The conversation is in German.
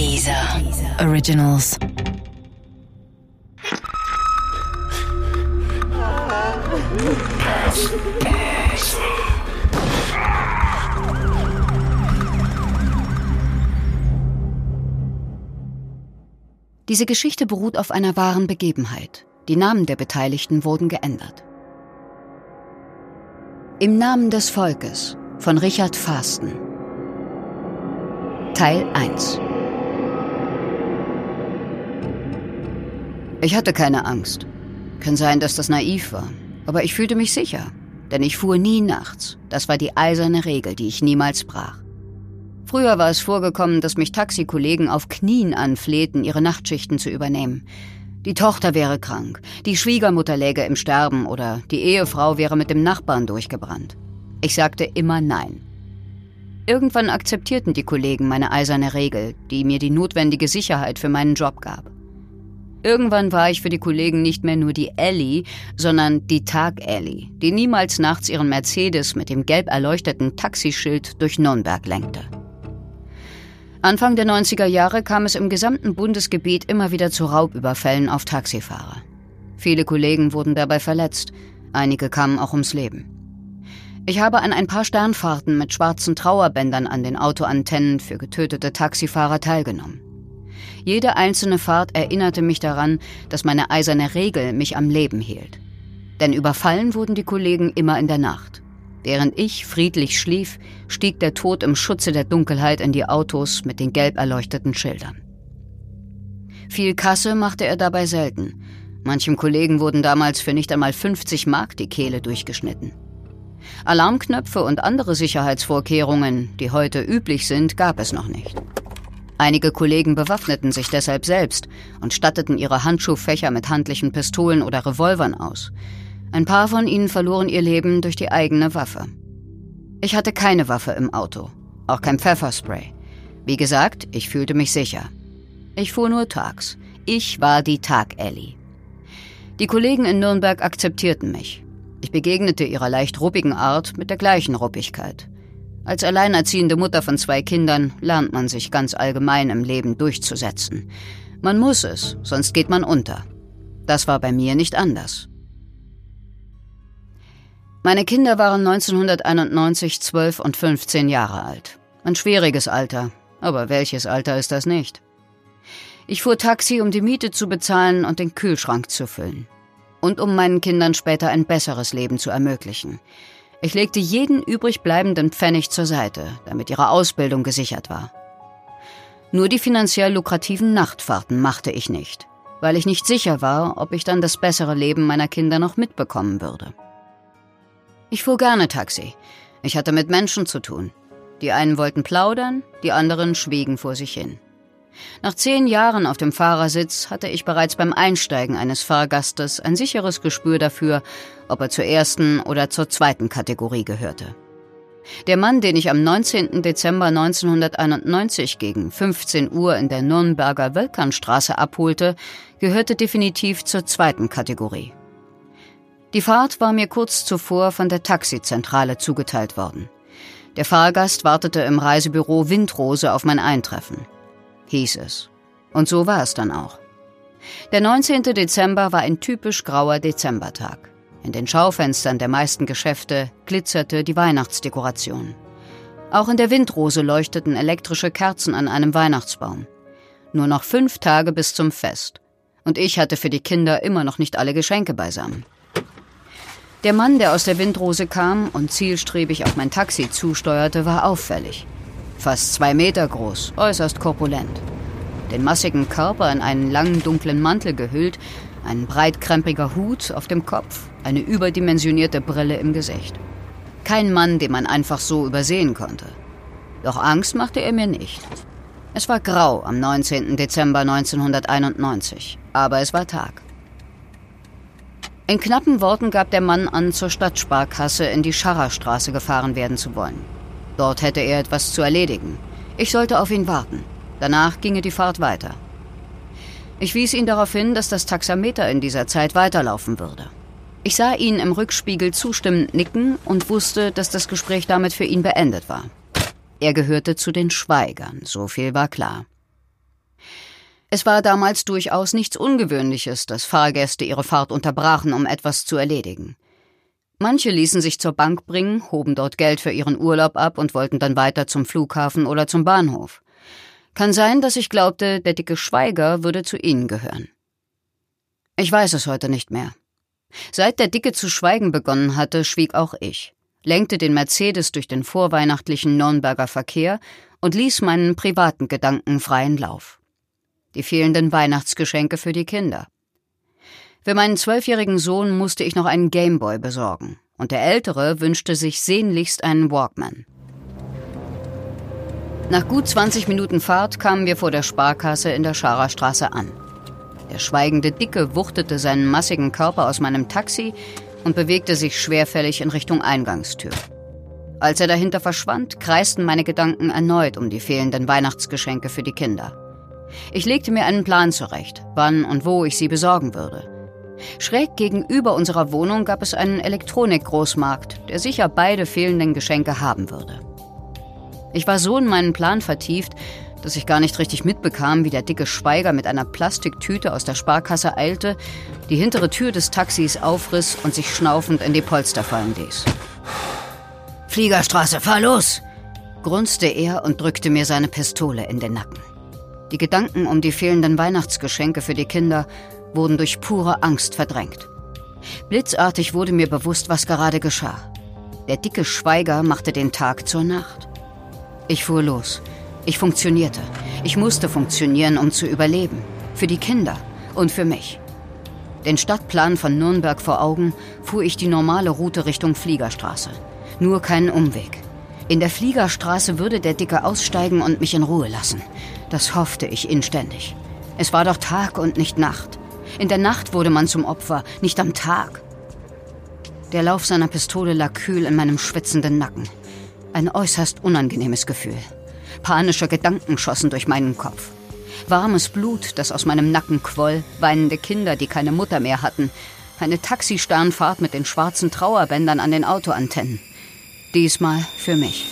Dieser Originals. Diese Geschichte beruht auf einer wahren Begebenheit. Die Namen der Beteiligten wurden geändert. Im Namen des Volkes von Richard Fasten. Teil 1 Ich hatte keine Angst. Kann sein, dass das naiv war. Aber ich fühlte mich sicher. Denn ich fuhr nie nachts. Das war die eiserne Regel, die ich niemals brach. Früher war es vorgekommen, dass mich Taxikollegen auf Knien anflehten, ihre Nachtschichten zu übernehmen. Die Tochter wäre krank, die Schwiegermutter läge im Sterben oder die Ehefrau wäre mit dem Nachbarn durchgebrannt. Ich sagte immer Nein. Irgendwann akzeptierten die Kollegen meine eiserne Regel, die mir die notwendige Sicherheit für meinen Job gab. Irgendwann war ich für die Kollegen nicht mehr nur die Ellie, sondern die Tag-Ellie, die niemals nachts ihren Mercedes mit dem gelb erleuchteten Taxischild durch Nürnberg lenkte. Anfang der 90er Jahre kam es im gesamten Bundesgebiet immer wieder zu Raubüberfällen auf Taxifahrer. Viele Kollegen wurden dabei verletzt, einige kamen auch ums Leben. Ich habe an ein paar Sternfahrten mit schwarzen Trauerbändern an den Autoantennen für getötete Taxifahrer teilgenommen. Jede einzelne Fahrt erinnerte mich daran, dass meine eiserne Regel mich am Leben hielt. Denn überfallen wurden die Kollegen immer in der Nacht. Während ich friedlich schlief, stieg der Tod im Schutze der Dunkelheit in die Autos mit den gelb erleuchteten Schildern. Viel Kasse machte er dabei selten. Manchem Kollegen wurden damals für nicht einmal 50 Mark die Kehle durchgeschnitten. Alarmknöpfe und andere Sicherheitsvorkehrungen, die heute üblich sind, gab es noch nicht. Einige Kollegen bewaffneten sich deshalb selbst und statteten ihre Handschuhfächer mit handlichen Pistolen oder Revolvern aus. Ein paar von ihnen verloren ihr Leben durch die eigene Waffe. Ich hatte keine Waffe im Auto, auch kein Pfefferspray. Wie gesagt, ich fühlte mich sicher. Ich fuhr nur tags. Ich war die Tag-Ellie. Die Kollegen in Nürnberg akzeptierten mich. Ich begegnete ihrer leicht ruppigen Art mit der gleichen Ruppigkeit. Als alleinerziehende Mutter von zwei Kindern lernt man sich ganz allgemein im Leben durchzusetzen. Man muss es, sonst geht man unter. Das war bei mir nicht anders. Meine Kinder waren 1991 12 und 15 Jahre alt. Ein schwieriges Alter, aber welches Alter ist das nicht? Ich fuhr Taxi, um die Miete zu bezahlen und den Kühlschrank zu füllen. Und um meinen Kindern später ein besseres Leben zu ermöglichen. Ich legte jeden übrig bleibenden Pfennig zur Seite, damit ihre Ausbildung gesichert war. Nur die finanziell lukrativen Nachtfahrten machte ich nicht, weil ich nicht sicher war, ob ich dann das bessere Leben meiner Kinder noch mitbekommen würde. Ich fuhr gerne Taxi. Ich hatte mit Menschen zu tun. Die einen wollten plaudern, die anderen schwiegen vor sich hin. Nach zehn Jahren auf dem Fahrersitz hatte ich bereits beim Einsteigen eines Fahrgastes ein sicheres Gespür dafür, ob er zur ersten oder zur zweiten Kategorie gehörte. Der Mann, den ich am 19. Dezember 1991 gegen 15 Uhr in der Nürnberger Wölkernstraße abholte, gehörte definitiv zur zweiten Kategorie. Die Fahrt war mir kurz zuvor von der Taxizentrale zugeteilt worden. Der Fahrgast wartete im Reisebüro Windrose auf mein Eintreffen hieß es. Und so war es dann auch. Der 19. Dezember war ein typisch grauer Dezembertag. In den Schaufenstern der meisten Geschäfte glitzerte die Weihnachtsdekoration. Auch in der Windrose leuchteten elektrische Kerzen an einem Weihnachtsbaum. Nur noch fünf Tage bis zum Fest. Und ich hatte für die Kinder immer noch nicht alle Geschenke beisammen. Der Mann, der aus der Windrose kam und zielstrebig auf mein Taxi zusteuerte, war auffällig. Fast zwei Meter groß, äußerst korpulent. Den massigen Körper in einen langen dunklen Mantel gehüllt, ein breitkrempiger Hut auf dem Kopf, eine überdimensionierte Brille im Gesicht. Kein Mann, den man einfach so übersehen konnte. Doch Angst machte er mir nicht. Es war grau am 19. Dezember 1991, aber es war Tag. In knappen Worten gab der Mann an, zur Stadtsparkasse in die Scharrerstraße gefahren werden zu wollen. Dort hätte er etwas zu erledigen. Ich sollte auf ihn warten. Danach ginge die Fahrt weiter. Ich wies ihn darauf hin, dass das Taxameter in dieser Zeit weiterlaufen würde. Ich sah ihn im Rückspiegel zustimmend nicken und wusste, dass das Gespräch damit für ihn beendet war. Er gehörte zu den Schweigern, so viel war klar. Es war damals durchaus nichts Ungewöhnliches, dass Fahrgäste ihre Fahrt unterbrachen, um etwas zu erledigen. Manche ließen sich zur Bank bringen, hoben dort Geld für ihren Urlaub ab und wollten dann weiter zum Flughafen oder zum Bahnhof. Kann sein, dass ich glaubte, der dicke Schweiger würde zu ihnen gehören. Ich weiß es heute nicht mehr. Seit der Dicke zu schweigen begonnen hatte, schwieg auch ich, lenkte den Mercedes durch den vorweihnachtlichen Nürnberger Verkehr und ließ meinen privaten Gedanken freien Lauf. Die fehlenden Weihnachtsgeschenke für die Kinder. Für meinen zwölfjährigen Sohn musste ich noch einen Gameboy besorgen, und der Ältere wünschte sich sehnlichst einen Walkman. Nach gut 20 Minuten Fahrt kamen wir vor der Sparkasse in der Scharerstraße an. Der schweigende Dicke wuchtete seinen massigen Körper aus meinem Taxi und bewegte sich schwerfällig in Richtung Eingangstür. Als er dahinter verschwand, kreisten meine Gedanken erneut um die fehlenden Weihnachtsgeschenke für die Kinder. Ich legte mir einen Plan zurecht, wann und wo ich sie besorgen würde. Schräg gegenüber unserer Wohnung gab es einen Elektronikgroßmarkt, der sicher beide fehlenden Geschenke haben würde. Ich war so in meinen Plan vertieft, dass ich gar nicht richtig mitbekam, wie der dicke Schweiger mit einer Plastiktüte aus der Sparkasse eilte, die hintere Tür des Taxis aufriss und sich schnaufend in die Polster fallen ließ. Fliegerstraße, fahr los! grunzte er und drückte mir seine Pistole in den Nacken. Die Gedanken um die fehlenden Weihnachtsgeschenke für die Kinder wurden durch pure Angst verdrängt. Blitzartig wurde mir bewusst, was gerade geschah. Der dicke Schweiger machte den Tag zur Nacht. Ich fuhr los, ich funktionierte. Ich musste funktionieren, um zu überleben. Für die Kinder und für mich. Den Stadtplan von Nürnberg vor Augen fuhr ich die normale Route Richtung Fliegerstraße. Nur keinen Umweg. In der Fliegerstraße würde der Dicke aussteigen und mich in Ruhe lassen. Das hoffte ich inständig. Es war doch Tag und nicht Nacht. In der Nacht wurde man zum Opfer, nicht am Tag. Der Lauf seiner Pistole lag kühl in meinem schwitzenden Nacken. Ein äußerst unangenehmes Gefühl. Panische Gedanken schossen durch meinen Kopf. Warmes Blut, das aus meinem Nacken quoll, weinende Kinder, die keine Mutter mehr hatten, eine Taxisternfahrt mit den schwarzen Trauerbändern an den Autoantennen. Diesmal für mich.